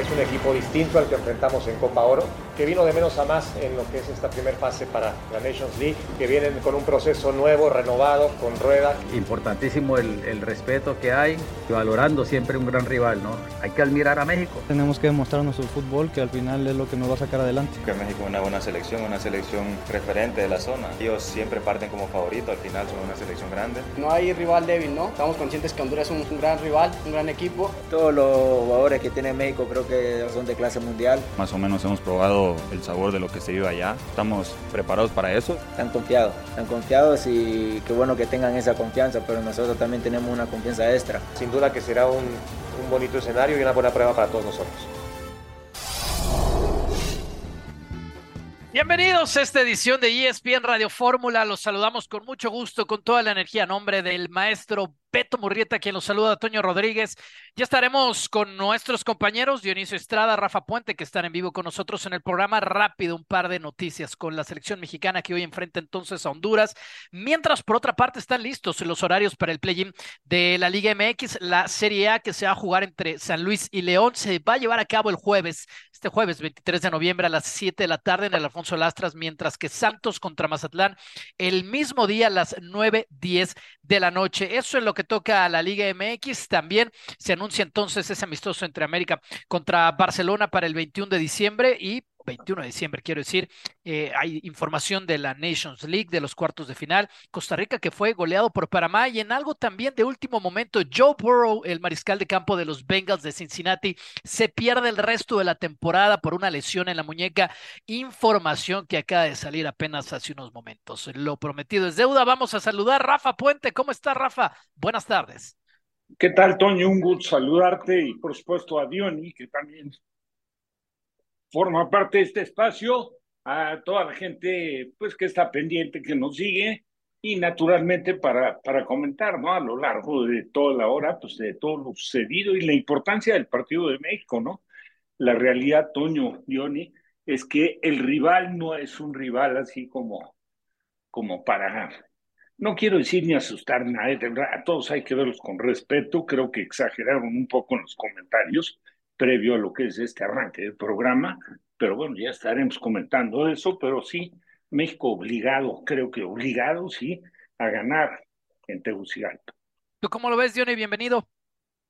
Es un equipo distinto al que enfrentamos en Copa Oro que vino de menos a más en lo que es esta primera fase para la Nations League, que vienen con un proceso nuevo, renovado, con rueda. Importantísimo el, el respeto que hay, valorando siempre un gran rival, ¿no? Hay que admirar a México. Tenemos que demostrar nuestro fútbol, que al final es lo que nos va a sacar adelante. Que México es una buena selección, una selección referente de la zona. Ellos siempre parten como favoritos, al final son una selección grande. No hay rival débil, ¿no? Estamos conscientes que Honduras es un, un gran rival, un gran equipo. Todos los jugadores que tiene México creo que son de clase mundial. Más o menos hemos probado el sabor de lo que se vive allá. Estamos preparados para eso. Están confiados, están confiados y qué bueno que tengan esa confianza, pero nosotros también tenemos una confianza extra. Sin duda que será un, un bonito escenario y una buena prueba para todos nosotros. Bienvenidos a esta edición de ESPN Radio Fórmula. Los saludamos con mucho gusto, con toda la energía. Nombre del maestro Beto Murrieta, quien los saluda, Toño Rodríguez. Ya estaremos con nuestros compañeros Dionisio Estrada, Rafa Puente, que están en vivo con nosotros en el programa. Rápido, un par de noticias con la selección mexicana que hoy enfrenta entonces a Honduras. Mientras, por otra parte, están listos los horarios para el play-in de la Liga MX, la Serie A que se va a jugar entre San Luis y León. Se va a llevar a cabo el jueves, este jueves 23 de noviembre a las 7 de la tarde en el Alfonso Lastras, mientras que Santos contra Mazatlán el mismo día a las 9:10 de la noche. Eso es lo que toca a la Liga MX. También se anuncia entonces ese amistoso entre América contra Barcelona para el 21 de diciembre y 21 de diciembre, quiero decir, eh, hay información de la Nations League, de los cuartos de final. Costa Rica que fue goleado por Panamá y en algo también de último momento, Joe Burrow, el mariscal de campo de los Bengals de Cincinnati, se pierde el resto de la temporada por una lesión en la muñeca. Información que acaba de salir apenas hace unos momentos. Lo prometido es deuda. Vamos a saludar Rafa Puente. ¿Cómo está Rafa? Buenas tardes. ¿Qué tal, Toño? Un gusto saludarte y por supuesto a Diony, que también forma parte de este espacio, a toda la gente pues que está pendiente, que nos sigue y naturalmente para, para comentar ¿no? a lo largo de toda la hora pues de todo lo sucedido y la importancia del partido de México, ¿no? La realidad, Toño, Diony, es que el rival no es un rival así como, como para no quiero decir ni asustar a nadie, a todos hay que verlos con respeto, creo que exageraron un poco en los comentarios previo a lo que es este arranque del programa, pero bueno, ya estaremos comentando eso, pero sí, México obligado, creo que obligado, sí, a ganar en Tegucigalpa. ¿Tú cómo lo ves, Diony? Bienvenido.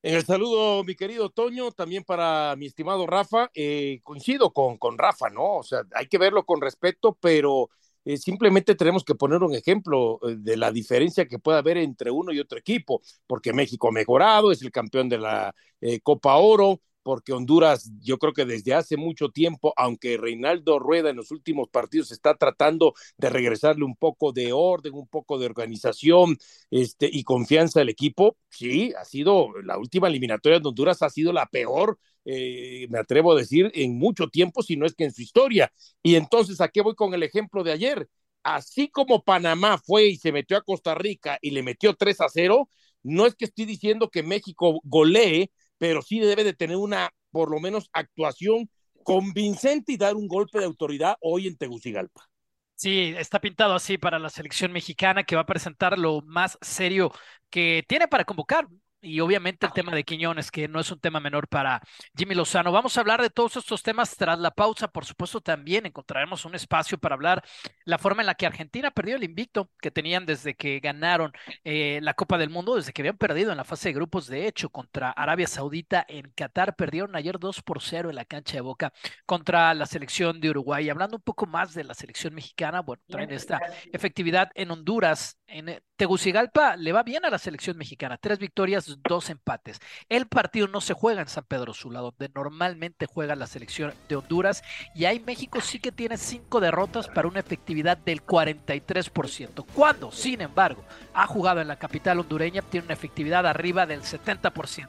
En el saludo, mi querido Toño, también para mi estimado Rafa, eh, coincido con, con Rafa, ¿no? O sea, hay que verlo con respeto, pero eh, simplemente tenemos que poner un ejemplo eh, de la diferencia que puede haber entre uno y otro equipo, porque México ha mejorado, es el campeón de la eh, Copa Oro, porque Honduras, yo creo que desde hace mucho tiempo, aunque Reinaldo Rueda en los últimos partidos está tratando de regresarle un poco de orden, un poco de organización este, y confianza al equipo, sí, ha sido la última eliminatoria de Honduras, ha sido la peor, eh, me atrevo a decir, en mucho tiempo, si no es que en su historia. Y entonces, ¿a qué voy con el ejemplo de ayer? Así como Panamá fue y se metió a Costa Rica y le metió 3 a 0, no es que estoy diciendo que México golee, pero sí debe de tener una, por lo menos, actuación convincente y dar un golpe de autoridad hoy en Tegucigalpa. Sí, está pintado así para la selección mexicana que va a presentar lo más serio que tiene para convocar. Y obviamente el tema de Quiñones, que no es un tema menor para Jimmy Lozano. Vamos a hablar de todos estos temas tras la pausa. Por supuesto, también encontraremos un espacio para hablar la forma en la que Argentina perdió el invicto que tenían desde que ganaron eh, la Copa del Mundo, desde que habían perdido en la fase de grupos. De hecho, contra Arabia Saudita en Qatar, perdieron ayer 2 por 0 en la cancha de Boca contra la selección de Uruguay. Hablando un poco más de la selección mexicana, bueno, traen esta efectividad en Honduras, en Tegucigalpa, le va bien a la selección mexicana. Tres victorias, dos empates. El partido no se juega en San Pedro Sula, donde normalmente juega la selección de Honduras. Y ahí México sí que tiene cinco derrotas para una efectividad del 43%. Cuando, sin embargo, ha jugado en la capital hondureña, tiene una efectividad arriba del 70%.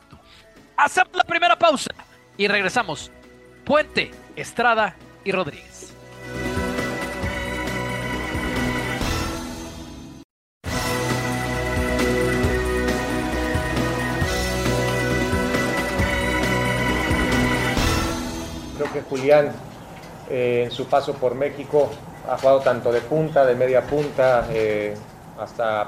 Hacemos la primera pausa y regresamos. Puente, Estrada y Rodríguez. Que Julián, eh, en su paso por México, ha jugado tanto de punta, de media punta, eh, hasta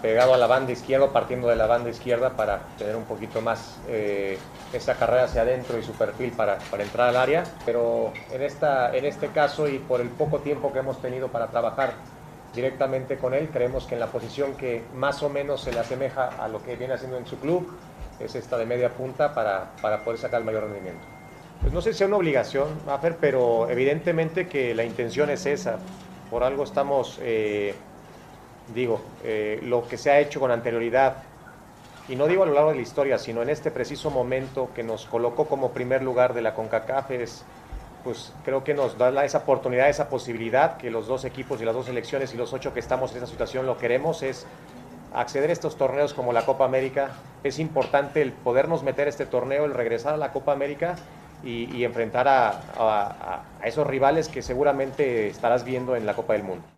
pegado a la banda izquierda, partiendo de la banda izquierda para tener un poquito más eh, esa carrera hacia adentro y su perfil para, para, entrar al área. Pero en, esta, en este caso y por el poco tiempo que hemos tenido para trabajar directamente con él, creemos que en la posición que más o menos se le asemeja a lo que viene haciendo en su club es esta de media punta para, para poder sacar el mayor rendimiento. Pues no sé si sea una obligación, Maffer, pero evidentemente que la intención es esa. Por algo estamos... Eh, digo, eh, lo que se ha hecho con anterioridad, y no digo a lo largo de la historia, sino en este preciso momento que nos colocó como primer lugar de la CONCACAF, es, pues creo que nos da esa oportunidad, esa posibilidad que los dos equipos y las dos selecciones y los ocho que estamos en esa situación lo queremos, es acceder a estos torneos como la Copa América. Es importante el podernos meter a este torneo, el regresar a la Copa América y, enfrentar a esos rivales que seguramente estarás viendo en la Copa del Mundo.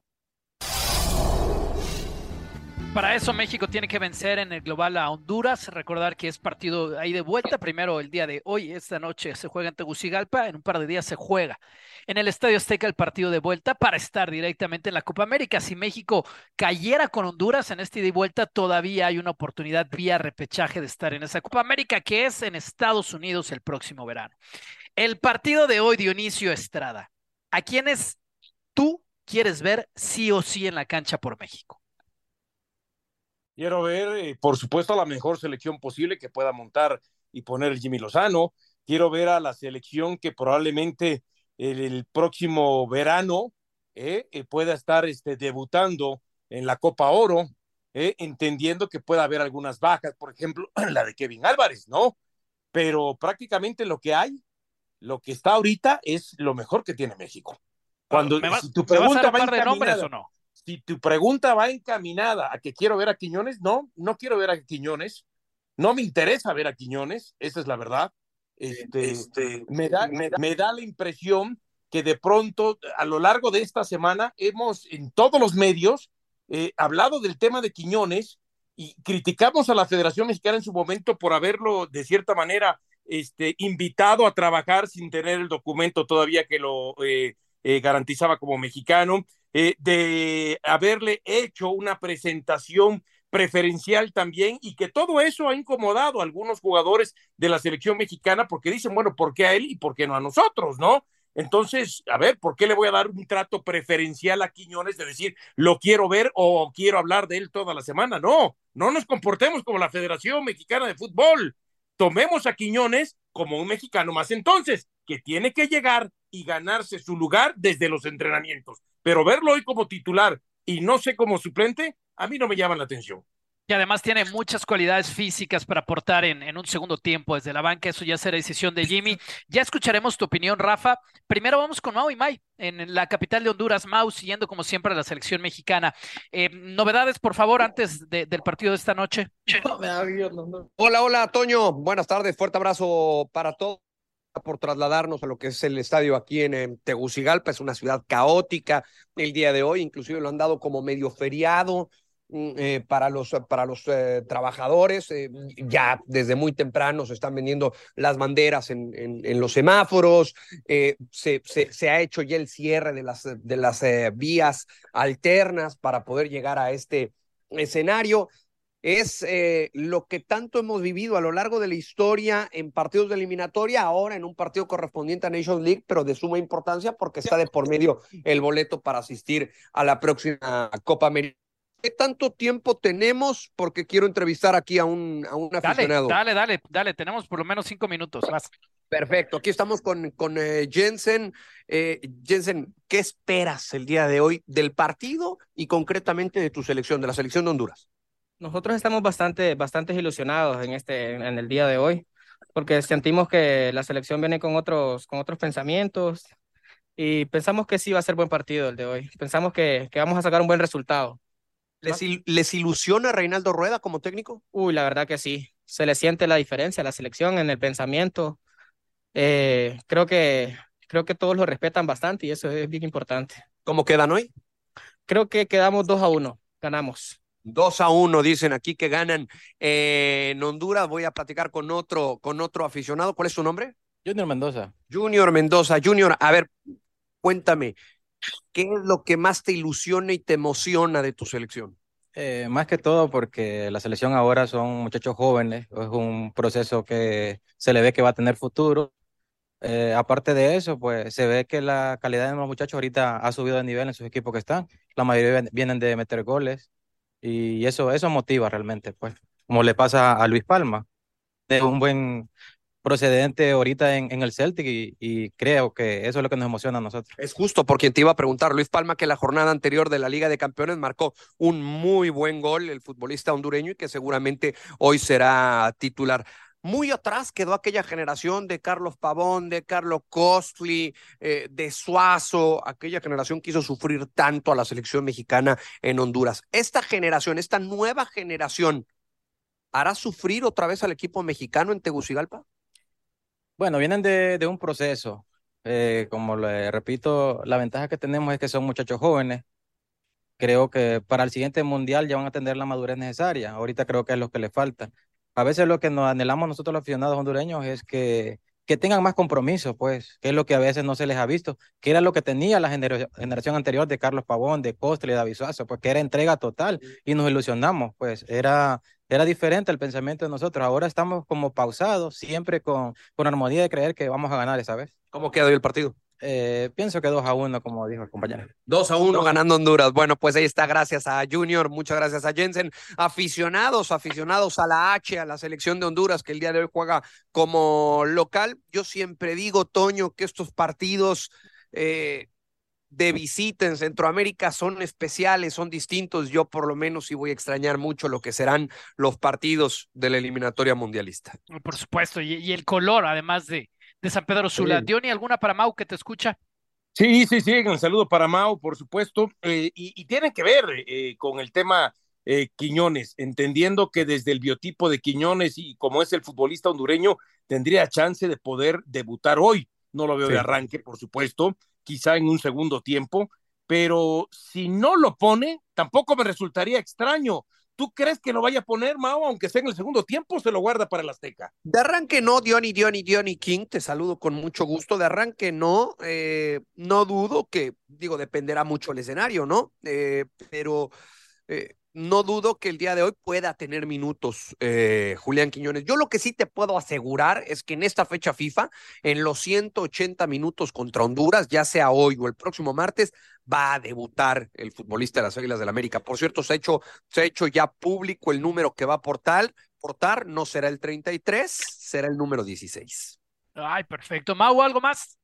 Para eso México tiene que vencer en el global a Honduras. Recordar que es partido ahí de vuelta. Primero el día de hoy, esta noche se juega en Tegucigalpa. En un par de días se juega en el Estadio Azteca el partido de vuelta para estar directamente en la Copa América. Si México cayera con Honduras en este ida y vuelta, todavía hay una oportunidad vía repechaje de estar en esa Copa América que es en Estados Unidos el próximo verano. El partido de hoy, Dionisio Estrada. ¿A quiénes tú quieres ver sí o sí en la cancha por México? Quiero ver, eh, por supuesto, a la mejor selección posible que pueda montar y poner el Jimmy Lozano. Quiero ver a la selección que probablemente el, próximo verano eh, eh, pueda estar este, debutando en la Copa Oro, entendiendo que pueda haber algunas bajas, por ejemplo, la de Kevin Álvarez, ¿no? Pero prácticamente lo que hay, lo que está ahorita es lo mejor que tiene México. Cuando si tu pregunta va de nombres o no? Si tu pregunta va encaminada a que quiero ver a Quiñones, no, no quiero ver a Quiñones, no me interesa ver a Quiñones, esa es la verdad. Este, este me, da, me, da, la impresión que de pronto, a lo largo de esta semana, hemos en todos los medios eh, hablado del tema de Quiñones y criticamos a la Federación Mexicana en su momento por haberlo, de cierta manera, este, invitado a trabajar sin tener el documento todavía que lo eh, eh, garantizaba como mexicano. Eh, de haberle hecho una presentación preferencial también y que todo eso ha incomodado a algunos jugadores de la selección mexicana porque dicen, bueno, ¿por qué a él y por qué no a nosotros, no? Entonces, a ver, ¿por qué le voy a dar un trato preferencial a Quiñones de decir, lo quiero ver o quiero hablar de él toda la semana? No, no nos comportemos como la Federación Mexicana de Fútbol. Tomemos a Quiñones como un mexicano más entonces, que tiene que llegar y ganarse su lugar desde los entrenamientos pero verlo hoy como titular y no sé como suplente, a mí no me llama la atención. Y además tiene muchas cualidades físicas para aportar en, en, un segundo tiempo desde la banca. Eso ya será decisión de Jimmy. Ya escucharemos tu opinión, Rafa. Primero vamos con Mau y May en la capital de Honduras. Mau siguiendo como siempre a la selección mexicana. Eh, novedades, por favor, antes del partido de esta noche. Hola, hola, Toño. Buenas tardes. Fuerte abrazo para todos por trasladarnos a lo que es el estadio aquí en, Tegucigalpa. Es una ciudad caótica el día de hoy, inclusive lo han dado como medio feriado. Mm, eh, para los, para los eh, trabajadores. Eh, ya desde muy temprano se están vendiendo las banderas en, los semáforos. Se, se, se, ha hecho ya el cierre de las, de las vías alternas para poder llegar a este escenario es eh, lo que tanto hemos vivido a lo largo de la historia en partidos de eliminatoria, ahora en un partido correspondiente a Nations League, pero de suma importancia porque está de por medio el boleto para asistir a la próxima Copa América. ¿Qué tanto tiempo tenemos? Porque quiero entrevistar aquí a un, a un aficionado. Dale, dale, dale, tenemos por lo menos cinco minutos más. Perfecto, aquí estamos con, con eh, Jensen. Eh, Jensen, ¿qué esperas el día de hoy del partido y concretamente de tu selección, de la selección de Honduras? Nosotros estamos bastante, bastante ilusionados en, este, en el día de hoy, porque sentimos que la selección viene con otros, con otros pensamientos y pensamos que sí va a ser buen partido el de hoy. Pensamos que, que vamos a sacar un buen resultado. ¿Les, ¿Les ilusiona Reinaldo Rueda como técnico? Uy, la verdad que sí. Se le siente la diferencia a la selección en el pensamiento. Eh, creo, que, creo que todos lo respetan bastante y eso es bien importante. ¿Cómo quedan hoy? Creo que quedamos 2 a 1. Ganamos. 2 a 1 dicen aquí que ganan eh, en Honduras. Voy a platicar con otro, con otro aficionado. ¿Cuál es su nombre? Junior Mendoza. Junior Mendoza. Junior, a ver, cuéntame, ¿Qué es lo que más te ilusiona y te emociona de tu selección? Eh, más que todo porque la selección ahora son muchachos jóvenes, es un proceso que se le ve que va a tener futuro. Eh, aparte de eso, pues se ve que la calidad de los muchachos ahorita ha subido de nivel en sus equipos que están. La mayoría vienen de meter goles y eso, eso motiva realmente, pues, como le pasa a Luis Palma. Es un buen procedente ahorita en, en el Celtic y, y, creo que eso es lo que nos emociona a nosotros. Es justo por quien te iba a preguntar, Luis Palma, que la jornada anterior de la Liga de Campeones marcó un muy buen gol, el futbolista hondureño, y que seguramente hoy será titular. Muy atrás quedó aquella generación de Carlos Pavón, de Carlos Costly, eh, de Suazo, aquella generación que hizo sufrir tanto a la selección mexicana en Honduras. Esta generación, esta nueva generación, ¿hará sufrir otra vez al equipo mexicano en Tegucigalpa? Bueno, vienen de, un proceso. Eh, como le repito, la ventaja que tenemos es que son muchachos jóvenes. Creo que para el siguiente mundial ya van a tener la madurez necesaria. Ahorita creo que es lo que les falta. A veces lo que nos anhelamos nosotros los aficionados hondureños es que, que tengan más compromiso, pues, que es lo que a veces no se les ha visto, que era lo que tenía la generación anterior de Carlos Pavón, de Costle, de David Suazo, pues que era entrega total y nos ilusionamos, pues era era diferente el pensamiento de nosotros. Ahora estamos como pausados, siempre con, con armonía de creer que vamos a ganar esa vez. ¿Cómo quedó el partido? Eh, pienso que 2 a 1, como dijo el compañero. 2 a 1 ganando Honduras. Bueno, pues ahí está. Gracias a Junior, muchas gracias a Jensen. Aficionados, aficionados a la H, a la selección de Honduras, que el día de hoy juega como local. Yo siempre digo, Toño, que estos partidos eh, de visita en Centroamérica son especiales, son distintos. Yo por lo menos sí voy a extrañar mucho lo que serán los partidos de la eliminatoria mundialista. Por supuesto, y, el color además de, de San Pedro Sula. Sí. Diony, ¿alguna para Mau que te escucha? Sí, sí, sí, un saludo para Mau, por supuesto. Eh, y, y tiene que ver eh, con el tema eh, Quiñones, entendiendo que desde el biotipo de Quiñones y como es el futbolista hondureño, tendría chance de poder debutar hoy. No lo veo sí. de arranque, por supuesto, quizá en un segundo tiempo, pero si no lo pone, tampoco me resultaría extraño. ¿Tú crees que lo vaya a poner, Mao, aunque sea en el segundo tiempo, se lo guarda para el Azteca? De arranque no, Diony, Diony, Diony King, te saludo con mucho gusto. De arranque no, eh, no dudo que, digo, dependerá mucho el escenario, ¿no? Eh, pero eh, no dudo que el día de hoy pueda tener minutos eh, Julián Quiñones. Yo lo que sí te puedo asegurar es que en esta fecha FIFA, en los 180 minutos contra Honduras, ya sea hoy o el próximo martes, va a debutar el futbolista de las Águilas del la América. Por cierto, se ha hecho, se ha hecho ya público el número que va a aportar. Portar no será el 33, será el número 16. Ay, perfecto. Mau, ¿algo más?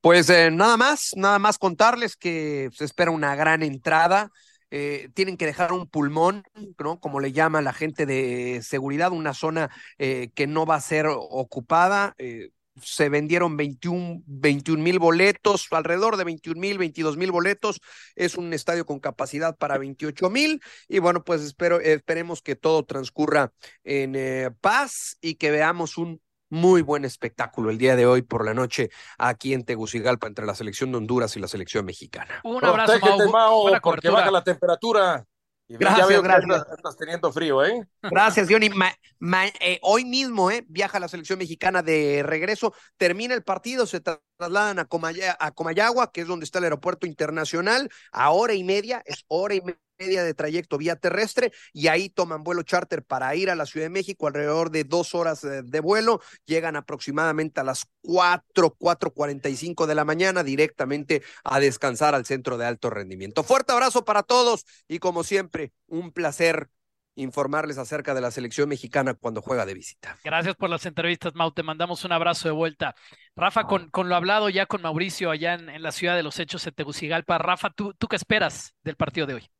Pues eh, nada más, nada más contarles que se espera una gran entrada. Eh, tienen que dejar un pulmón, ¿no? Como le llama la gente de seguridad, una zona eh, que no va a ser ocupada. Eh, se vendieron 21 mil boletos, alrededor de 21 mil, 22 mil boletos. Es un estadio con capacidad para 28 mil. Y bueno, pues espero, esperemos que todo transcurra en eh, paz y que veamos un muy buen espectáculo el día de hoy por la noche aquí en Tegucigalpa entre la selección de Honduras y la selección mexicana. Un abrazo, Mau. Mau porque baja la temperatura. Y gracias, ya veo gracias. Que estás, estás, teniendo frío, ¿eh? Gracias, Johnny. Ma, ma, eh, hoy mismo eh, viaja la selección mexicana de regreso. Termina el partido, se trasladan a, Comaya, a Comayagua, que es donde está el aeropuerto internacional, a hora y media, es hora y media de trayecto vía terrestre y ahí toman vuelo charter para ir a la Ciudad de México alrededor de dos horas de vuelo, llegan aproximadamente a las cuatro, cuatro cuarenta y cinco de la mañana directamente a descansar al centro de alto rendimiento. Fuerte abrazo para todos y como siempre, un placer informarles acerca de la selección mexicana cuando juega de visita. Gracias por las entrevistas, Mau. Te mandamos un abrazo de vuelta. Rafa, con, con lo hablado ya con Mauricio allá en, en, la ciudad de los hechos en Tegucigalpa. Rafa, ¿tú, ¿tú qué esperas del partido de hoy?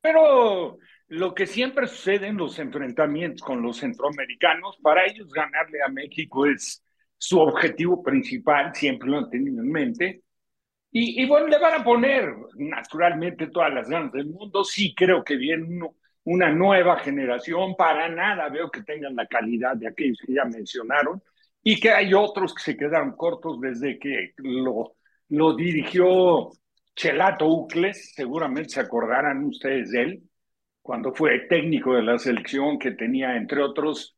Pero lo que siempre sucede en los enfrentamientos con los centroamericanos, para ellos ganarle a México es su objetivo principal, siempre lo han tenido en mente. Y, y bueno, le van a poner naturalmente todas las ganas del mundo. Sí creo que viene uno, una nueva generación, para nada veo que tengan la calidad de aquellos que ya mencionaron. Y que hay otros que se quedaron cortos desde que lo, lo dirigió Chelato Ucles, seguramente se acordarán ustedes de él, cuando fue técnico de la selección que tenía, entre otros,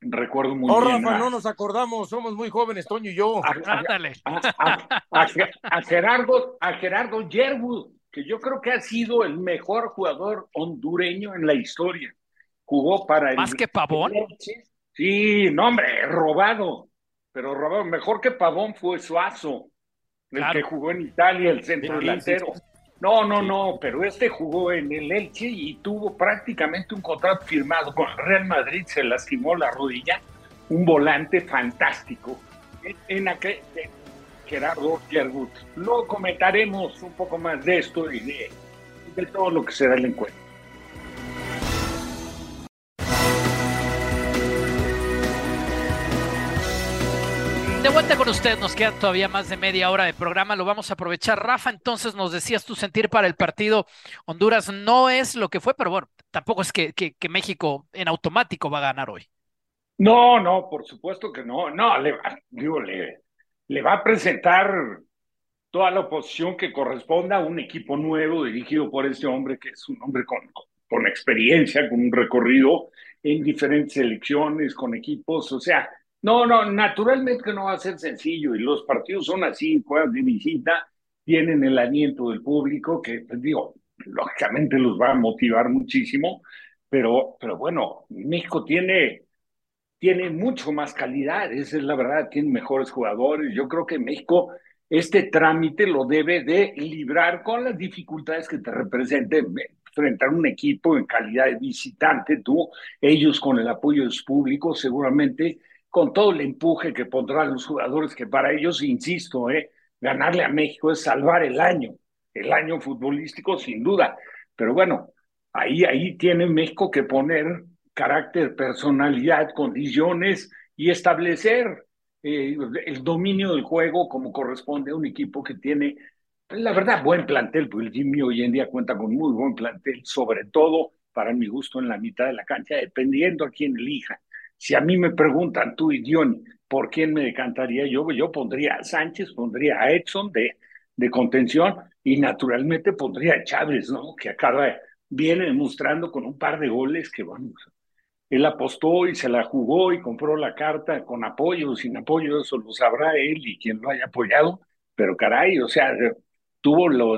recuerdo muy no, bien. Rafa, no nos acordamos, somos muy jóvenes, Toño y yo. Ándale. A, Gerardo, a Gerardo Yerwood, que yo creo que ha sido el mejor jugador hondureño en la historia. Jugó para ¿Más que Pavón? Sí, no, hombre, robado. Pero robado. Mejor que Pavón fue Suazo, el que jugó en Italia, el centro delantero. No, no, no, pero este jugó en el Elche y tuvo prácticamente un contrato firmado con Real Madrid, se lastimó la rodilla, un volante fantástico. En, aquel, Gerardo Yergut. Luego comentaremos un poco más de esto y de, de todo lo que será el encuentro. De vuelta con usted, nos queda todavía más de media hora de programa, lo vamos a aprovechar. Rafa, entonces nos decías tu sentir para el partido. Honduras no es lo que fue, pero bueno, tampoco es que, México en automático va a ganar hoy. No, no, por supuesto que no. No, le, digo, le, va a presentar toda la oposición que corresponda a un equipo nuevo dirigido por este hombre, que es un hombre con, con experiencia, con un recorrido en diferentes selecciones, con equipos, o sea, no, no, naturalmente que no va a ser sencillo y los partidos son así, juegan de visita, tienen el aliento del público que, pues, digo, lógicamente los va a motivar muchísimo, pero, pero bueno, México tiene, tiene mucho más calidad, esa es la verdad, tiene mejores jugadores. Yo creo que México este trámite lo debe de librar con las dificultades que te represente frente a un equipo en calidad de visitante, tú, ellos con el apoyo de su público, seguramente con todo el empuje que pondrán los jugadores, que para ellos, insisto, eh, ganarle a México es salvar el año, el año futbolístico sin duda. Pero bueno, ahí, ahí tiene México que poner carácter, personalidad, condiciones y establecer eh, el dominio del juego como corresponde a un equipo que tiene, la verdad, buen plantel, porque el Jimmy hoy en día cuenta con muy buen plantel, sobre todo para mi gusto en la mitad de la cancha, dependiendo a quién elija. Si a mí me preguntan, tú y Dion, ¿por quién me decantaría yo? Yo pondría a Sánchez, pondría a Edson de, de contención y naturalmente pondría a Chávez, ¿no? Que acaba, viene demostrando con un par de goles que, bueno, él apostó y se la jugó y compró la carta con apoyo, sin apoyo, eso lo sabrá él y quien lo haya apoyado, pero caray, o sea, tuvo lo,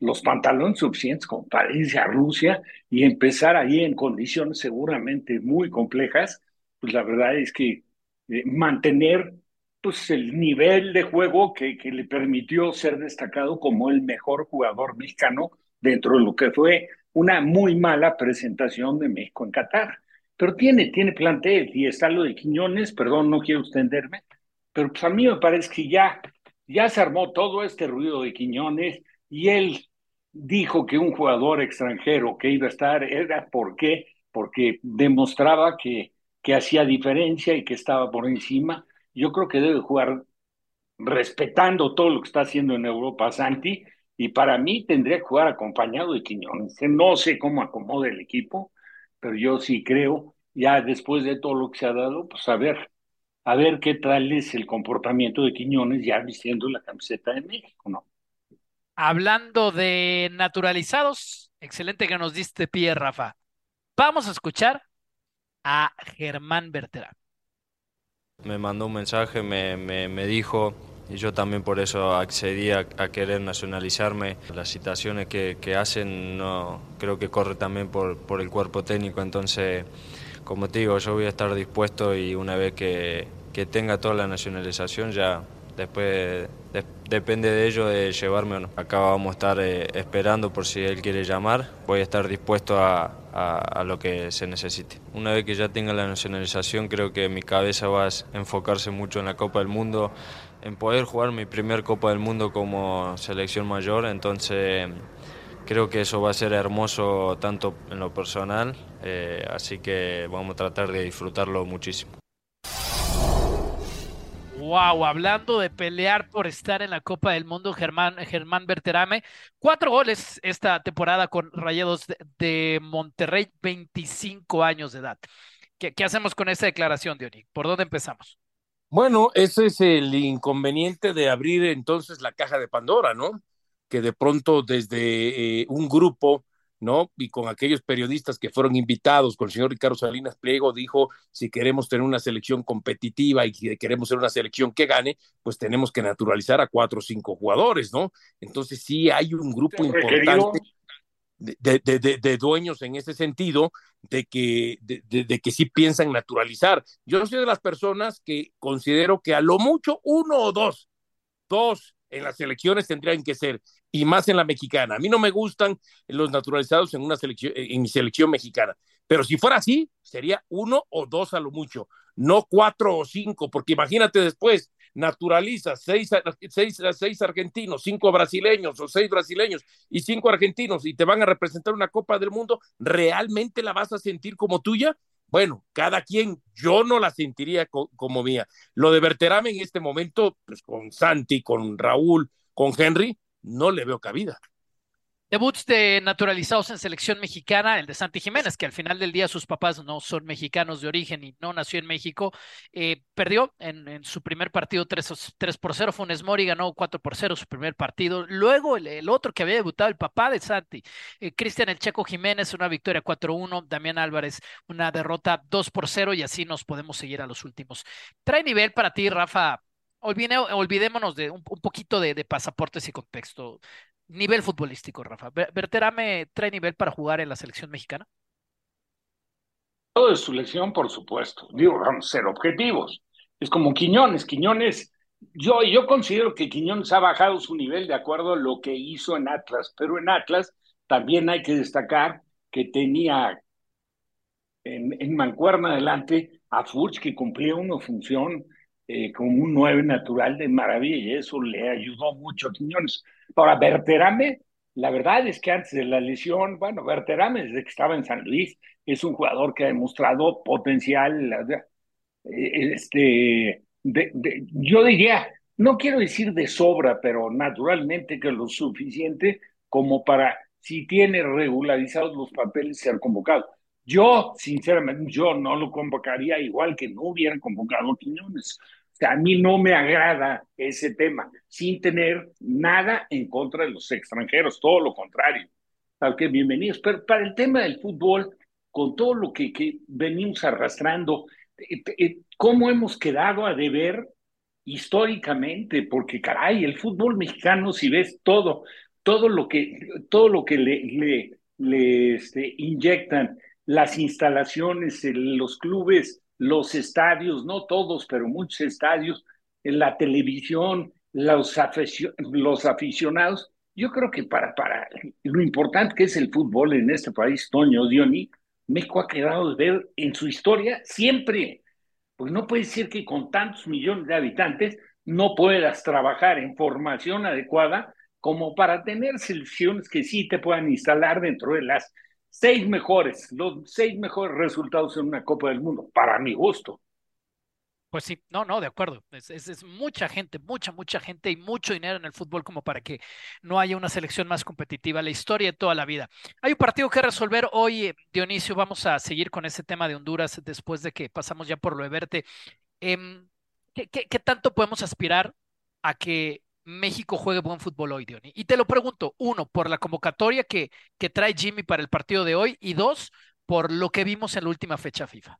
los pantalones suficientes como para irse a Rusia y empezar ahí en condiciones seguramente muy complejas, pues la verdad es que eh, mantener pues el nivel de juego que, que le permitió ser destacado como el mejor jugador mexicano dentro de lo que fue una muy mala presentación de México en Qatar. Pero tiene, tiene plantel y está lo de Quiñones, perdón, no quiero extenderme, pero pues a mí me parece que ya, ya se armó todo este ruido de Quiñones, y él dijo que un jugador extranjero que iba a estar era por qué, porque demostraba que, que hacía diferencia y que estaba por encima. Yo creo que debe jugar respetando todo lo que está haciendo en Europa Santi, y para mí tendría que jugar acompañado de Quiñones. No sé cómo acomoda el equipo, pero yo sí creo, ya después de todo lo que se ha dado, pues a ver, a ver qué tal es el comportamiento de Quiñones ya vistiendo la camiseta de México, ¿no? Hablando de naturalizados, excelente que nos diste pie, Rafa. Vamos a escuchar a Germán Berterán. Me mandó un mensaje, me, me, dijo, y yo también por eso accedí a, querer nacionalizarme. Las citaciones que, que, hacen no creo que corre también por, por el cuerpo técnico, entonces, como te digo, yo voy a estar dispuesto y una vez que, que tenga toda la nacionalización ya después depende de ello de llevarme o no. Acá vamos a estar eh, esperando por si él quiere llamar, voy a estar dispuesto a, a, lo que se necesite. Una vez que ya tenga la nacionalización, creo que mi cabeza va a enfocarse mucho en la Copa del Mundo, en poder jugar mi primer Copa del Mundo como selección mayor, entonces creo que eso va a ser hermoso tanto en lo personal, eh, así que vamos a tratar de disfrutarlo muchísimo. Wow, hablando de pelear por estar en la Copa del Mundo, Germán, Germán Berterame, cuatro goles esta temporada con Rayados de, Monterrey, 25 años de edad. ¿Qué, hacemos con esta declaración, Diony? ¿Por dónde empezamos? Bueno, ese es el inconveniente de abrir entonces la caja de Pandora, ¿no? Que de pronto desde eh, un grupo ¿no? Y con aquellos periodistas que fueron invitados, con el señor Ricardo Salinas Pliego, dijo, si queremos tener una selección competitiva y si queremos ser una selección que gane, pues tenemos que naturalizar a cuatro o cinco jugadores, ¿no? Entonces sí hay un grupo importante de, de, de, dueños en ese sentido, de que, de, que sí piensan naturalizar. Yo soy de las personas que considero que a lo mucho uno o dos, dos en las selecciones tendrían que ser, y más en la mexicana. A mí no me gustan los naturalizados en una selección, en mi selección mexicana, pero si fuera así, sería uno o dos a lo mucho, no cuatro o cinco, porque imagínate después, naturaliza seis, seis, seis argentinos, cinco brasileños o seis brasileños y cinco argentinos y te van a representar una Copa del Mundo, ¿realmente la vas a sentir como tuya? Bueno, cada quien, yo no la sentiría como mía. Lo de Berterame en este momento, pues con Santi, con Raúl, con Henry, no le veo cabida. Debuts de naturalizados en selección mexicana, el de Santi Jiménez, que al final del día sus papás no son mexicanos de origen y no nació en México, eh, perdió en, su primer partido 3, 3 por 0, Funes Mori ganó 4 por 0 su primer partido. Luego el, otro que había debutado, el papá de Santi, eh, Cristian El Checo Jiménez, una victoria 4-1, Damián Álvarez, una derrota 2 por 0 y así nos podemos seguir a los últimos. ¿Trae nivel para ti, Rafa, olvidémonos de un, poquito de, de, pasaportes y contexto nivel futbolístico, Rafa. ¿Berterame trae nivel para jugar en la selección mexicana? Todo de su selección, por supuesto. Digo, vamos a ser objetivos. Es como Quiñones. Quiñones, yo, yo considero que Quiñones ha bajado su nivel de acuerdo a lo que hizo en Atlas, pero en Atlas también hay que destacar que tenía en, en mancuerna adelante a Furch que cumplía una función eh, como un nueve natural de maravilla y eso le ayudó mucho a Quiñones. Ahora, Berterame, la verdad es que antes de la lesión, bueno, Berterame desde que estaba en San Luis es un jugador que ha demostrado potencial, eh, este, yo diría, no quiero decir de sobra, pero naturalmente que lo suficiente como para, si tiene regularizados los papeles, ser convocado. Yo, sinceramente, yo no lo convocaría igual que no hubieran convocado a Quiñones. A mí no me agrada ese tema, sin tener nada en contra de los extranjeros, todo lo contrario. Tal que bienvenidos. Pero para el tema del fútbol, con todo lo que, que venimos arrastrando, eh, eh, ¿cómo hemos quedado a deber históricamente? Porque, caray, el fútbol mexicano, si ves todo, todo lo que, todo lo que le, le, le este, inyectan las instalaciones, los clubes, los estadios, no todos, pero muchos estadios, en la televisión, los, los aficionados. Yo creo que para, para lo importante que es el fútbol en este país, Toño Dioni, México ha quedado de ver en su historia siempre. Pues no puede ser que con tantos millones de habitantes no puedas trabajar en formación adecuada como para tener selecciones que sí te puedan instalar dentro de las seis mejores, los seis mejores resultados en una Copa del Mundo, para mi gusto. Pues sí, no, no, de acuerdo. Es, es, mucha gente, mucha, mucha gente y mucho dinero en el fútbol como para que no haya una selección más competitiva, la historia de toda la vida. Hay un partido que resolver hoy, Dionisio. Vamos a seguir con ese tema de Honduras después de que pasamos ya por lo de verte. Em, ¿qué, qué, qué tanto podemos aspirar a que México juegue buen fútbol hoy, Diony. Y te lo pregunto, uno, por la convocatoria que, que trae Jimmy para el partido de hoy, y dos, por lo que vimos en la última fecha FIFA.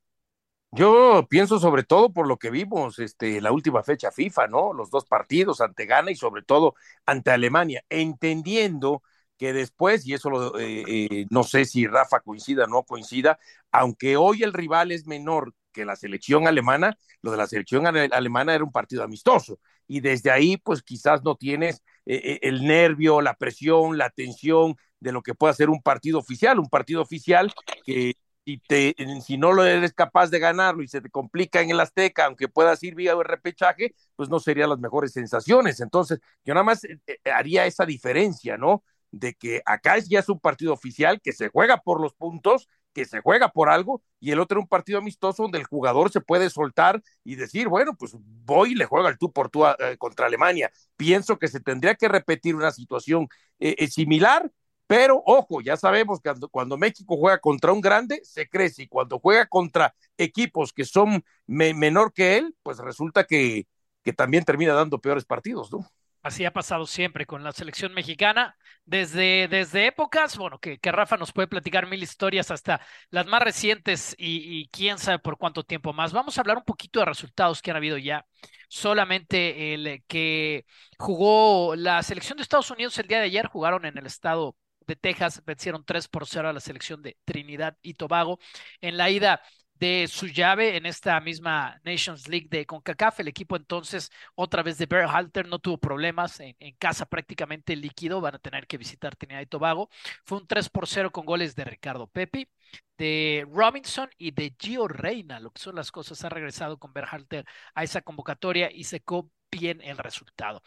Yo pienso sobre todo por lo que vimos este, la última fecha FIFA, ¿no? Los dos partidos ante Ghana y sobre todo ante Alemania, entendiendo que después, y eso lo, eh, eh, no sé si Rafa coincida o no coincida, aunque hoy el rival es menor que la selección alemana, lo de la selección alemana era un partido amistoso y desde ahí pues quizás no tienes eh, eh, el nervio, la presión, la tensión de lo que puede ser un partido oficial, un partido oficial que si, te, si no lo eres capaz de ganarlo y se te complica en el Azteca, aunque puedas ir vía repechaje, pues no serían las mejores sensaciones. Entonces, yo nada más eh, haría esa diferencia, ¿no? De que acá ya es un partido oficial que se juega por los puntos que se juega por algo y el otro un partido amistoso donde el jugador se puede soltar y decir, bueno, pues voy y le juego al tú por tú eh, contra Alemania. Pienso que se tendría que repetir una situación eh, eh, similar, pero ojo, ya sabemos que cuando, México juega contra un grande, se crece y cuando juega contra equipos que son menor que él, pues resulta que, que también termina dando peores partidos, ¿no? Así ha pasado siempre con la selección mexicana, desde, desde épocas, bueno, que, que Rafa nos puede platicar mil historias hasta las más recientes y, y, quién sabe por cuánto tiempo más. Vamos a hablar un poquito de resultados que han habido ya. Solamente el que jugó la selección de Estados Unidos el día de ayer, jugaron en el estado de Texas, vencieron 3 por 0 a la selección de Trinidad y Tobago. En la ida de su llave en esta misma Nations League de CONCACAF. El equipo entonces, otra vez de Berhalter, no tuvo problemas en, casa prácticamente líquido. Van a tener que visitar Trinidad y Tobago. Fue un 3 por 0 con goles de Ricardo Pepi, de Robinson y de Gio Reina. Lo que son las cosas, ha regresado con Berhalter a esa convocatoria y secó bien el resultado.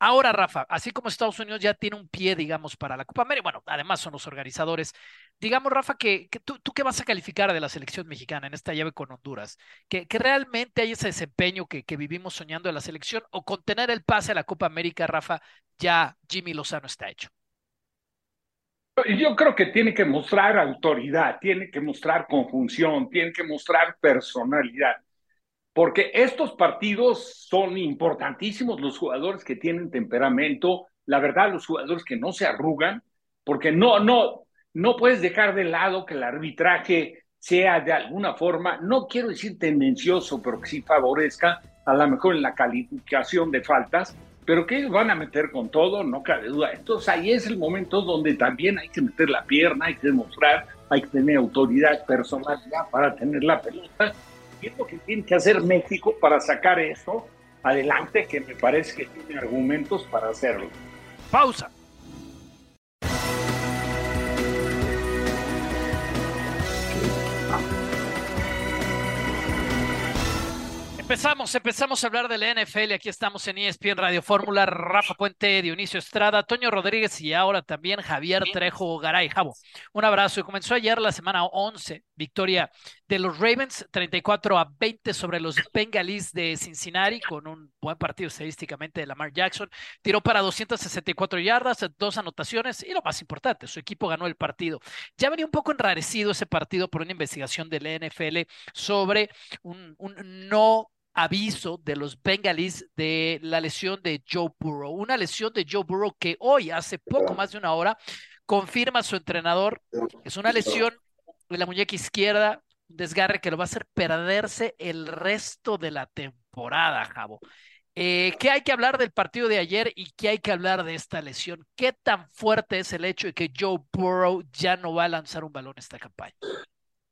Ahora, Rafa, así como Estados Unidos ya tiene un pie, digamos, para la Copa América, bueno, además son los organizadores, digamos, Rafa, que, tú, qué vas a calificar de la selección mexicana en esta llave con Honduras, que, que realmente hay ese desempeño que, que, vivimos soñando de la selección, o con tener el pase a la Copa América, Rafa, ya Jimmy Lozano está hecho. Yo creo que tiene que mostrar autoridad, tiene que mostrar conjunción, tiene que mostrar personalidad porque estos partidos son importantísimos, los jugadores que tienen temperamento, la verdad, los jugadores que no se arrugan, porque no, no, no puedes dejar de lado que el arbitraje sea de alguna forma, no quiero decir tendencioso, pero que sí favorezca, a lo mejor en la calificación de faltas, pero que ellos van a meter con todo, no cabe duda. Entonces ahí es el momento donde también hay que meter la pierna, hay que demostrar, hay que tener autoridad, personalidad para tener la pelota ¿Qué es lo que tiene que hacer México para sacar esto adelante? Que me parece que tiene argumentos para hacerlo. Pausa. Empezamos, empezamos a hablar de la NFL. Aquí estamos en ESPN Radio Fórmula. Rafa Puente, Dionisio Estrada, Toño Rodríguez y ahora también Javier Trejo Garay. Javo, un abrazo. Y comenzó ayer la semana 11, victoria de los Ravens, 34 a 20 sobre los Bengalis de Cincinnati, con un buen partido estadísticamente de Lamar Jackson. Tiró para 264 yardas, dos anotaciones y lo más importante, su equipo ganó el partido. Ya venía un poco enrarecido ese partido por una investigación de la NFL sobre un, no aviso de los Bengalis de la lesión de Joe Burrow. Una lesión de Joe Burrow que hoy, hace poco más de una hora, confirma su entrenador. Es una lesión de la muñeca izquierda, desgarre que lo va a hacer perderse el resto de la temporada, Javo. Eh, ¿Qué hay que hablar del partido de ayer y qué hay que hablar de esta lesión? ¿Qué tan fuerte es el hecho de que Joe Burrow ya no va a lanzar un balón esta campaña?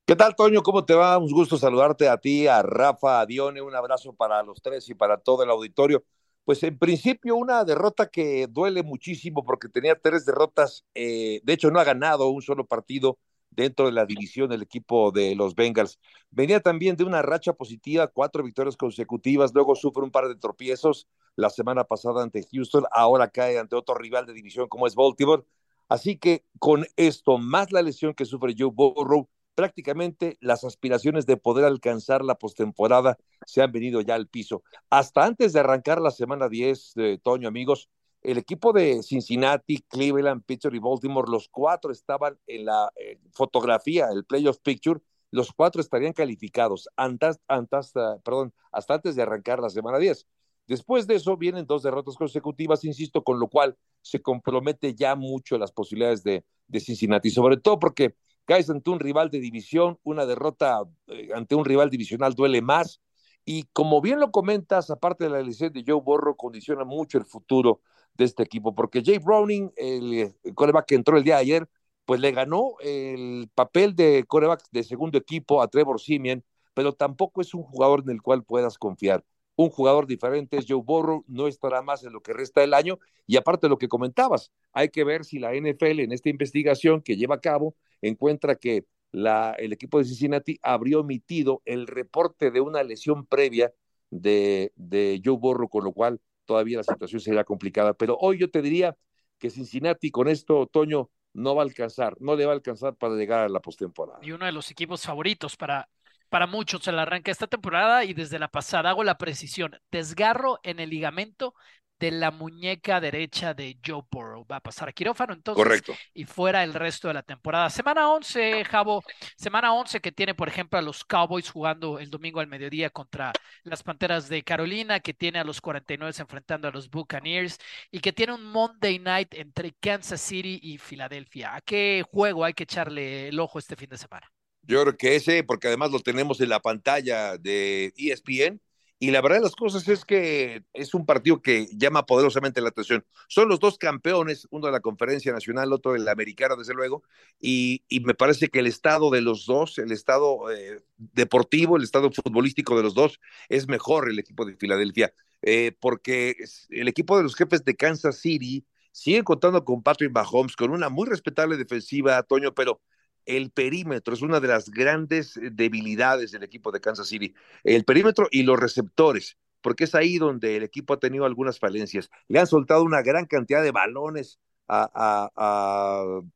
¿Qué tal, Toño? ¿Cómo te va? Un gusto saludarte a ti, a Rafa, a Dione. Un abrazo para los tres y para todo el auditorio. Pues en principio una derrota que duele muchísimo porque tenía tres derrotas. Eh, de hecho, no ha ganado un solo partido dentro de la división del equipo de los Bengals. Venía también de una racha positiva, cuatro victorias consecutivas, luego sufre un par de tropiezos la semana pasada ante Houston, ahora cae ante otro rival de división como es Baltimore. Así que con esto, más la lesión que sufre Joe Burrow, prácticamente las aspiraciones de poder alcanzar la postemporada se han venido ya al piso. Hasta antes de arrancar la semana 10, de Toño, amigos, el equipo de Cincinnati, Cleveland, Pittsburgh y Baltimore, los cuatro estaban en la eh, fotografía, el playoff picture, los cuatro estarían calificados antes, antes, perdón, hasta antes de arrancar la semana 10. Después de eso vienen dos derrotas consecutivas, insisto, con lo cual se compromete ya mucho las posibilidades de, Cincinnati, sobre todo porque caes ante un rival de división, una derrota eh, ante un rival divisional duele más. Y como bien lo comentas, aparte de la elección de Joe Borro, condiciona mucho el futuro de este equipo, porque Jay Browning, el, coreback que entró el día de ayer, pues le ganó el papel de coreback de segundo equipo a Trevor Simeon, pero tampoco es un jugador en el cual puedas confiar. Un jugador diferente es Joe Burrow, no estará más en lo que resta del año. Y aparte de lo que comentabas, hay que ver si la NFL en esta investigación que lleva a cabo encuentra que la, el equipo de Cincinnati habría omitido el reporte de una lesión previa de, de Joe Borro, con lo cual todavía la situación sería complicada. Pero hoy yo te diría que Cincinnati con esto, otoño, no va a alcanzar, no le va a alcanzar para llegar a la postemporada. Y uno de los equipos favoritos para, para muchos el arranque esta temporada y desde la pasada hago la precisión, desgarro en el ligamento de la muñeca derecha de Joe Burrow. Va a pasar a quirófano entonces. Correcto. Y fuera el resto de la temporada. Semana 11, Javo. Semana 11 que tiene, por ejemplo, a los Cowboys jugando el domingo al mediodía contra las Panteras de Carolina, que tiene a los 49 enfrentando a los Buccaneers y que tiene un Monday Night entre Kansas City y Filadelfia. ¿A qué juego hay que echarle el ojo este fin de semana? Yo creo que ese, porque además lo tenemos en la pantalla de ESPN, y la verdad de las cosas es que es un partido que llama poderosamente la atención. Son los dos campeones, uno de la conferencia nacional, otro de la americana, desde luego, y, me parece que el estado de los dos, el estado eh, deportivo, el estado futbolístico de los dos, es mejor el equipo de Filadelfia, eh, porque el equipo de los jefes de Kansas City sigue contando con Patrick Mahomes, con una muy respetable defensiva, Toño, pero el perímetro es una de las grandes eh, debilidades del equipo de Kansas City. El perímetro y los receptores, porque es ahí donde el equipo ha tenido algunas falencias. Le han soltado una gran cantidad de balones a,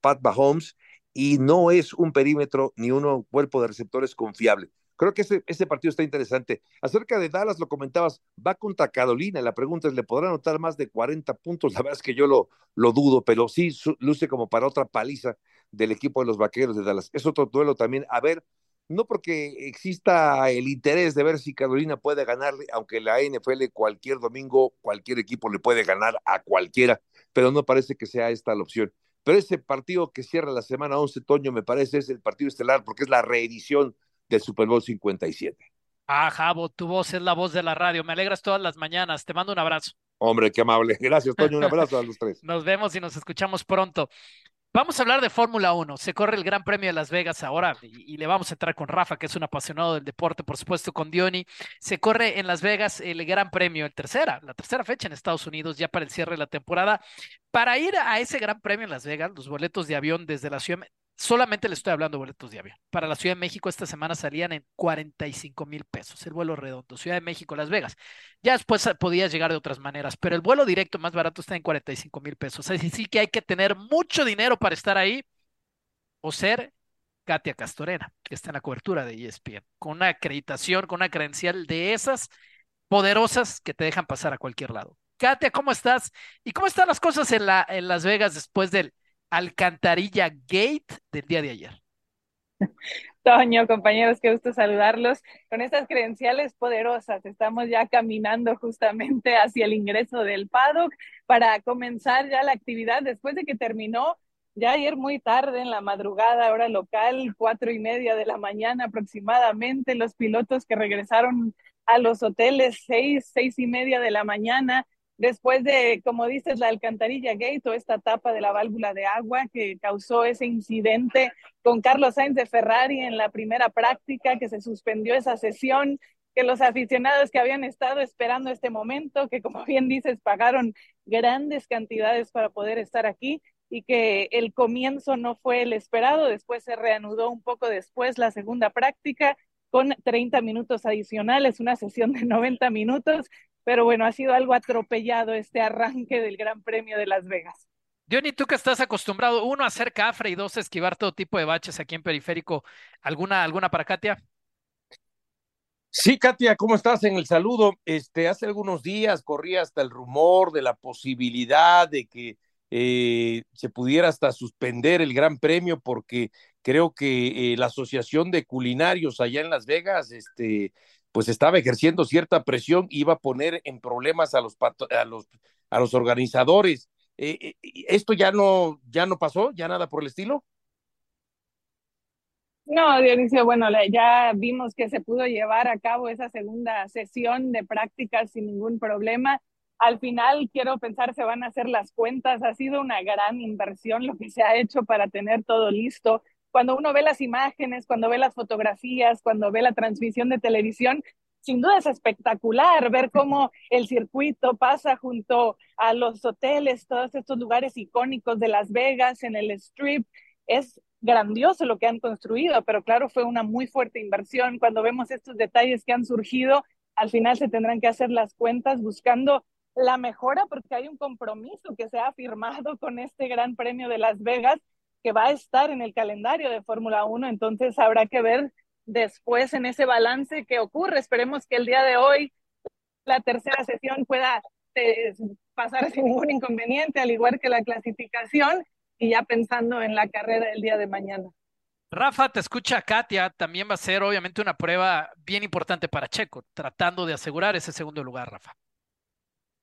Pat Mahomes y no es un perímetro ni un cuerpo de receptores confiable. Creo que ese, partido está interesante. Acerca de Dallas, lo comentabas, va contra Carolina. La pregunta es, ¿le podrá anotar más de 40 puntos? La verdad es que yo lo, lo dudo, pero sí luce como para otra paliza del equipo de los Vaqueros de Dallas. Es otro duelo también. A ver, no porque exista el interés de ver si Carolina puede ganarle, aunque la NFL cualquier domingo, cualquier equipo le puede ganar a cualquiera, pero no parece que sea esta la opción. Pero ese partido que cierra la semana 11, Toño, me parece es el partido estelar porque es la reedición del Super Bowl 57. Ah, Javo, tu voz es la voz de la radio. Me alegras todas las mañanas. Te mando un abrazo. Hombre, qué amable. Gracias, Toño. Un abrazo a los tres. Nos vemos y nos escuchamos pronto. Vamos a hablar de Fórmula 1. Se corre el Gran Premio de Las Vegas ahora y, le vamos a entrar con Rafa, que es un apasionado del deporte, por supuesto, con Diony. Se corre en Las Vegas el Gran Premio, el tercera, la tercera fecha en Estados Unidos, ya para el cierre de la temporada. Para ir a ese Gran Premio en Las Vegas, los boletos de avión desde la ciudad Solamente le estoy hablando de boletos de avión. Para la Ciudad de México esta semana salían en 45 mil pesos, el vuelo redondo, Ciudad de México, Las Vegas. Ya después podía llegar de otras maneras, pero el vuelo directo más barato está en 45 mil pesos. Así sí que hay que tener mucho dinero para estar ahí o ser Katia Castorena, que está en la cobertura de ESPN, con una acreditación, con una credencial de esas poderosas que te dejan pasar a cualquier lado. Katia, ¿cómo estás? ¿Y cómo están las cosas en, la, en Las Vegas después del Alcantarilla Gate del día de ayer. Toño, compañeros, qué gusto saludarlos. Con estas credenciales poderosas, estamos ya caminando justamente hacia el ingreso del paddock para comenzar ya la actividad después de que terminó ya ayer muy tarde en la madrugada, hora local, cuatro y media de la mañana aproximadamente, los pilotos que regresaron a los hoteles seis, seis y media de la mañana, después de, como dices, la alcantarilla gate o esta tapa de la válvula de agua que causó ese incidente con Carlos Sainz de Ferrari en la primera práctica, que se suspendió esa sesión, que los aficionados que habían estado esperando este momento, que como bien dices, pagaron grandes cantidades para poder estar aquí y que el comienzo no fue el esperado, después se reanudó un poco después la segunda práctica con 30 minutos adicionales, una sesión de 90 minutos pero bueno, ha sido algo atropellado este arranque del Gran Premio de Las Vegas. Johnny, tú que estás acostumbrado, uno, a hacer cafre y dos, a esquivar todo tipo de baches aquí en Periférico, ¿alguna, alguna para Katia? Sí, Katia, ¿cómo estás? En el saludo, este, hace algunos días corría hasta el rumor de la posibilidad de que eh, se pudiera hasta suspender el Gran Premio porque creo que eh, la Asociación de Culinarios allá en Las Vegas, este, pues estaba ejerciendo cierta presión, iba a poner en problemas a los, a los, a los organizadores. Eh, eh, ¿Esto ya no, ya no pasó? ¿Ya nada por el estilo? No, Dionisio, bueno, ya vimos que se pudo llevar a cabo esa segunda sesión de prácticas sin ningún problema. Al final, quiero pensar, se van a hacer las cuentas. Ha sido una gran inversión lo que se ha hecho para tener todo listo cuando uno ve las imágenes, cuando ve las fotografías, cuando ve la transmisión de televisión, sin duda es espectacular ver cómo el circuito pasa junto a los hoteles, todos estos lugares icónicos de Las Vegas, en el Strip. Es grandioso lo que han construido, pero claro, fue una muy fuerte inversión. Cuando vemos estos detalles que han surgido, al final se tendrán que hacer las cuentas buscando la mejora porque hay un compromiso que se ha firmado con este Gran Premio de Las Vegas que va a estar en el calendario de Fórmula 1, entonces habrá que ver después en ese balance qué ocurre. Esperemos que el día de hoy la tercera sesión pueda eh, pasar sin ningún inconveniente, al igual que la clasificación, y ya pensando en la carrera del día de mañana. Rafa, te escucha Katia, también va a ser obviamente una prueba bien importante para Checo, tratando de asegurar ese segundo lugar, Rafa.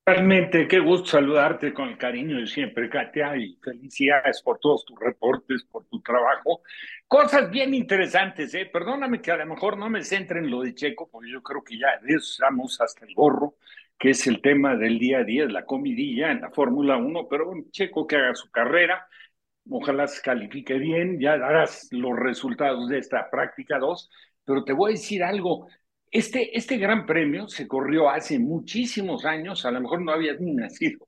Realmente, qué gusto saludarte con el cariño de siempre, Katia, y felicidades por todos tus reportes, por tu trabajo. Cosas bien interesantes, ¿eh? Perdóname que a lo mejor no me centre en lo de Checo, porque yo creo que ya de estamos hasta el gorro, que es el tema del día a día, la comidilla en la Fórmula 1, pero un Checo que haga su carrera, ojalá se califique bien, ya darás los resultados de esta práctica 2, pero te voy a decir algo, este, este gran premio se corrió hace muchísimos años, a lo mejor no había ni nacido,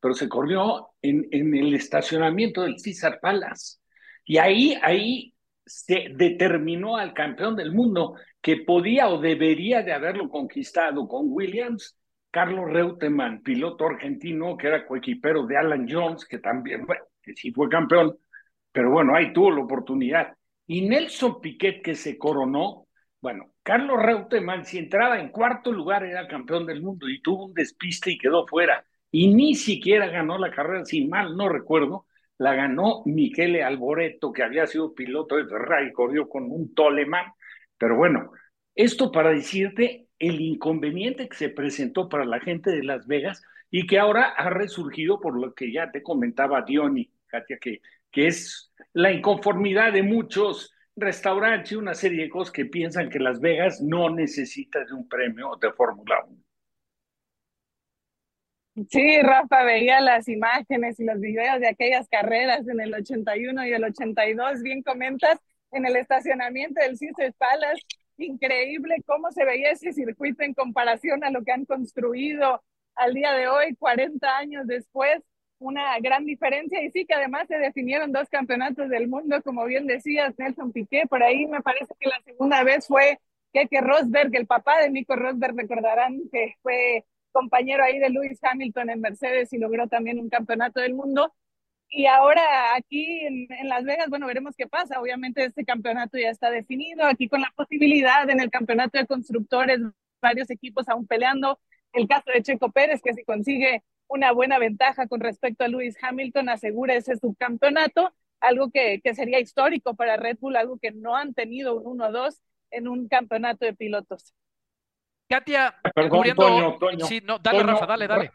pero se corrió en, en el estacionamiento del César Palace. Y ahí, ahí se determinó al campeón del mundo que podía o debería de haberlo conquistado con Williams, Carlos Reutemann, piloto argentino que era coequipero de Alan Jones, que también, bueno, que sí fue campeón, pero bueno, ahí tuvo la oportunidad. Y Nelson Piquet, que se coronó, bueno, Carlos Reutemann, si entraba en cuarto lugar, era campeón del mundo y tuvo un despiste y quedó fuera. Y ni siquiera ganó la carrera, si mal no recuerdo, la ganó Michele Alboreto, que había sido piloto de Ferrari, corrió con un Toleman. Pero bueno, esto para decirte el inconveniente que se presentó para la gente de Las Vegas y que ahora ha resurgido por lo que ya te comentaba Diony, Katia, que, que es la inconformidad de muchos restaurantes y una serie de cosas que piensan que Las Vegas no necesita de un premio de Fórmula 1. Sí, Rafa, veía las imágenes y los videos de aquellas carreras en el 81 y el 82, bien comentas, en el estacionamiento del Caesars Palace, increíble cómo se veía ese circuito en comparación a lo que han construido al día de hoy, 40 años después, una gran diferencia y sí que además se definieron dos campeonatos del mundo, como bien decías, Nelson Piqué, por ahí me parece que la segunda vez fue Keke Rosberg, el papá de Nico Rosberg, recordarán que fue compañero ahí de Lewis Hamilton en Mercedes y logró también un campeonato del mundo. Y ahora aquí en, en, Las Vegas, bueno, veremos qué pasa. Obviamente este campeonato ya está definido, aquí con la posibilidad en el campeonato de constructores, varios equipos aún peleando. El caso de Checo Pérez, que si consigue una buena ventaja con respecto a Lewis Hamilton, asegura ese subcampeonato, algo que, que sería histórico para Red Bull, algo que no han tenido un 1-2 en un campeonato de pilotos. Katia, Perdón, cubriendo... Toño, Toño, sí, no, dale, Toño, Rafa, dale, dale.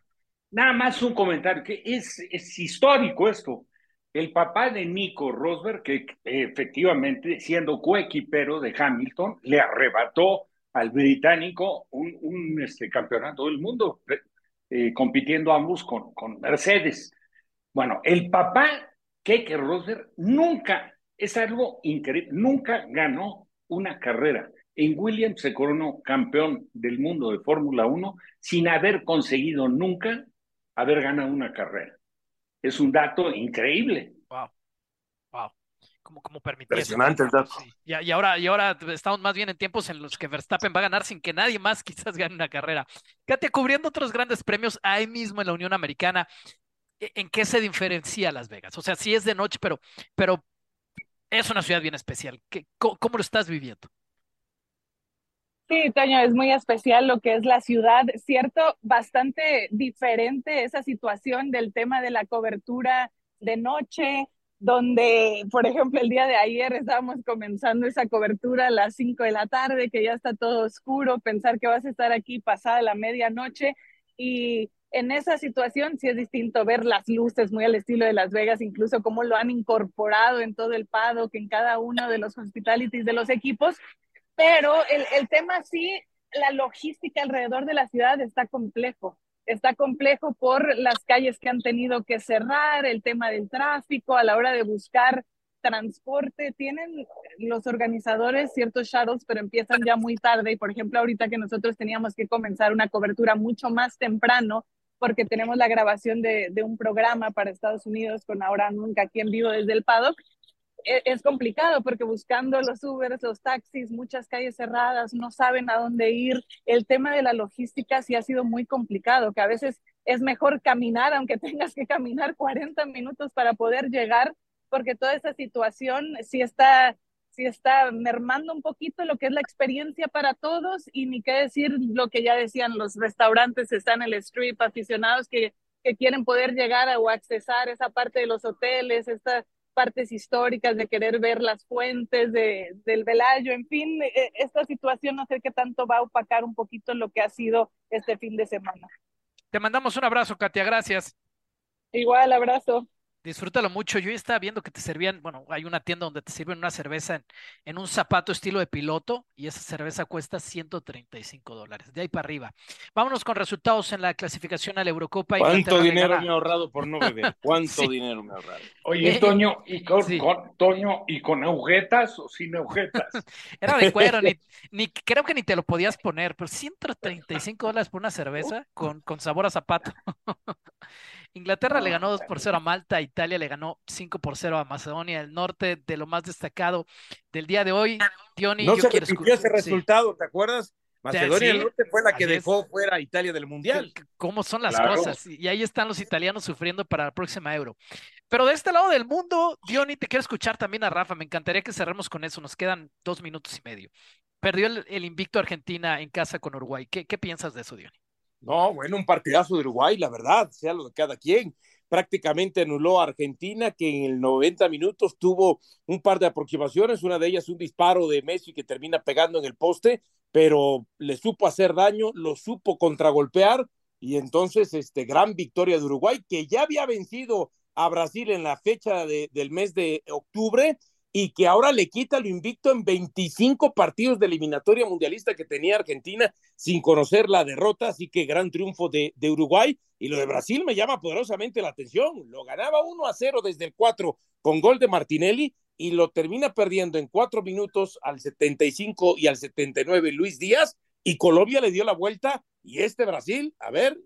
Nada más un comentario, que es, es histórico esto. El papá de Nico Rosberg, que efectivamente, siendo coequipero de Hamilton, le arrebató al británico un, un este, campeonato del mundo, eh, compitiendo ambos con, con Mercedes. Bueno, el papá, Keke Rosberg, nunca, es algo increíble, nunca ganó una carrera. En Williams se coronó campeón del mundo de Fórmula 1 sin haber conseguido nunca haber ganado una carrera. Es un dato increíble. Wow. Como, como Impresionante el dato. Sí. Y, y, ahora, y ahora estamos más bien en tiempos en los que Verstappen va a ganar sin que nadie más quizás gane una carrera. Katia, cubriendo otros grandes premios ahí mismo en la Unión Americana, ¿en qué se diferencia Las Vegas? O sea, sí es de noche, pero, pero es una ciudad bien especial. ¿Qué, cómo, ¿Cómo lo estás viviendo? Sí, Toño, es muy especial lo que es la ciudad, cierto, bastante diferente esa situación del tema de la cobertura de noche, donde, por ejemplo, el día de ayer estábamos comenzando esa cobertura a las 5 de la tarde, que ya está todo oscuro, pensar que vas a estar aquí pasada la medianoche y en esa situación sí es distinto ver las luces muy al estilo de Las Vegas, incluso cómo lo han incorporado en todo el paddock, en cada uno de los hospitalities de los equipos, pero el, el tema sí, la logística alrededor de la ciudad está complejo. Está complejo por las calles que han tenido que cerrar, el tema del tráfico, a la hora de buscar transporte. Tienen los organizadores ciertos shuttles, pero empiezan ya muy tarde. Y por ejemplo, ahorita que nosotros teníamos que comenzar una cobertura mucho más temprano, porque tenemos la grabación de, de un programa para Estados Unidos con Ahora Nunca aquí en vivo desde el paddock, es complicado porque buscando los Ubers, los taxis, muchas calles cerradas, no saben a dónde ir. El tema de la logística sí ha sido muy complicado, que a veces es mejor caminar, aunque tengas que caminar 40 minutos para poder llegar, porque toda esa situación sí está, sí está mermando un poquito lo que es la experiencia para todos y ni qué decir lo que ya decían los restaurantes, están en el strip, aficionados que que quieren poder llegar a, o accesar esa parte de los hoteles, estas partes históricas de querer ver las fuentes de, del Velayo, en fin, e, esta situación no sé qué tanto va a opacar un poquito lo que ha sido este fin de semana. Te mandamos un abrazo, Katia, gracias. Igual, abrazo. Disfrútalo mucho. Yo estaba viendo que te servían, bueno, hay una tienda donde te sirven una cerveza en, en un zapato estilo de piloto y esa cerveza cuesta 135 dólares. De ahí para arriba. Vámonos con resultados en la clasificación a la Eurocopa. ¿Cuánto dinero me he ahorrado por no beber? ¿Cuánto dinero me he ahorrado? Oye, Toño, ¿y con, con, Toño, ¿y con agujetas o sin agujetas? Era de cuero, ni, ni, creo que ni te lo podías poner, pero 135 dólares por una cerveza con, con sabor a zapato. Inglaterra le ganó 2 por 0 a Malta, Italia le ganó 5 por 0 a Macedonia del Norte, de lo más destacado del día de hoy. Diony, no yo se quiero repitió ese resultado, sí. ¿te acuerdas? Macedonia Sí, del Norte fue la que es. dejó fuera a Italia del Mundial. ¿Cómo son las Claro. cosas? Y ahí están los italianos sufriendo para la próxima Euro. Pero de este lado del mundo, Diony, te quiero escuchar también a Rafa. Me encantaría que cerremos con eso. Nos quedan dos minutos y medio. Perdió el, el invicto Argentina en casa con Uruguay. ¿Qué, qué piensas de eso, Diony? No, bueno, un partidazo de Uruguay, la verdad, sea lo de cada quien. Prácticamente anuló a Argentina, que en el 90 minutos tuvo un par de aproximaciones, una de ellas un disparo de Messi que termina pegando en el poste, pero le supo hacer daño, lo supo contragolpear y entonces este gran victoria de Uruguay que ya había vencido a Brasil en la fecha de, del mes de octubre y que ahora le quita lo invicto en 25 partidos de eliminatoria mundialista que tenía Argentina sin conocer la derrota, así que gran triunfo de, Uruguay. Y lo de Brasil me llama poderosamente la atención, lo ganaba 1 a 0 desde el 4 con gol de Martinelli y lo termina perdiendo en 4 minutos al 75 y al 79 Luis Díaz. Y Colombia le dio la vuelta y este Brasil, a ver,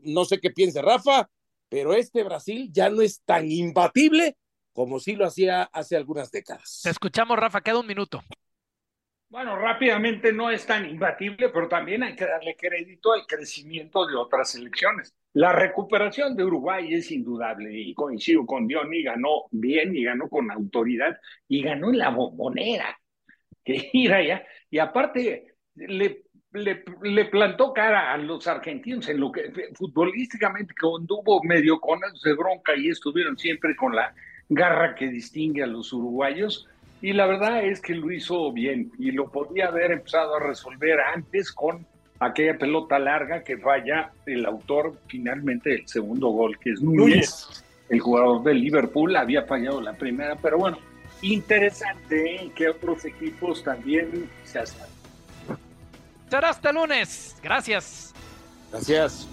no sé qué piensa Rafa, pero este Brasil ya no es tan imbatible como sí lo hacía hace algunas décadas. Te escuchamos, Rafa, queda un minuto. Bueno, rápidamente no es tan imbatible, pero también hay que darle crédito al crecimiento de otras selecciones. La recuperación de Uruguay es indudable y coincido con Diony, ganó bien y ganó con autoridad y ganó en la bombonera. Que ir allá y aparte le, le, le, plantó cara a los argentinos en lo que futbolísticamente hubo medio con de bronca y estuvieron siempre con la garra que distingue a los uruguayos y la verdad es que lo hizo bien y lo podía haber empezado a resolver antes con aquella pelota larga que falla el autor finalmente del segundo gol, que es Núñez, el jugador del Liverpool, había fallado la primera, pero bueno, interesante ¿eh? que otros equipos también se hacen. Será hasta lunes. Gracias. Gracias.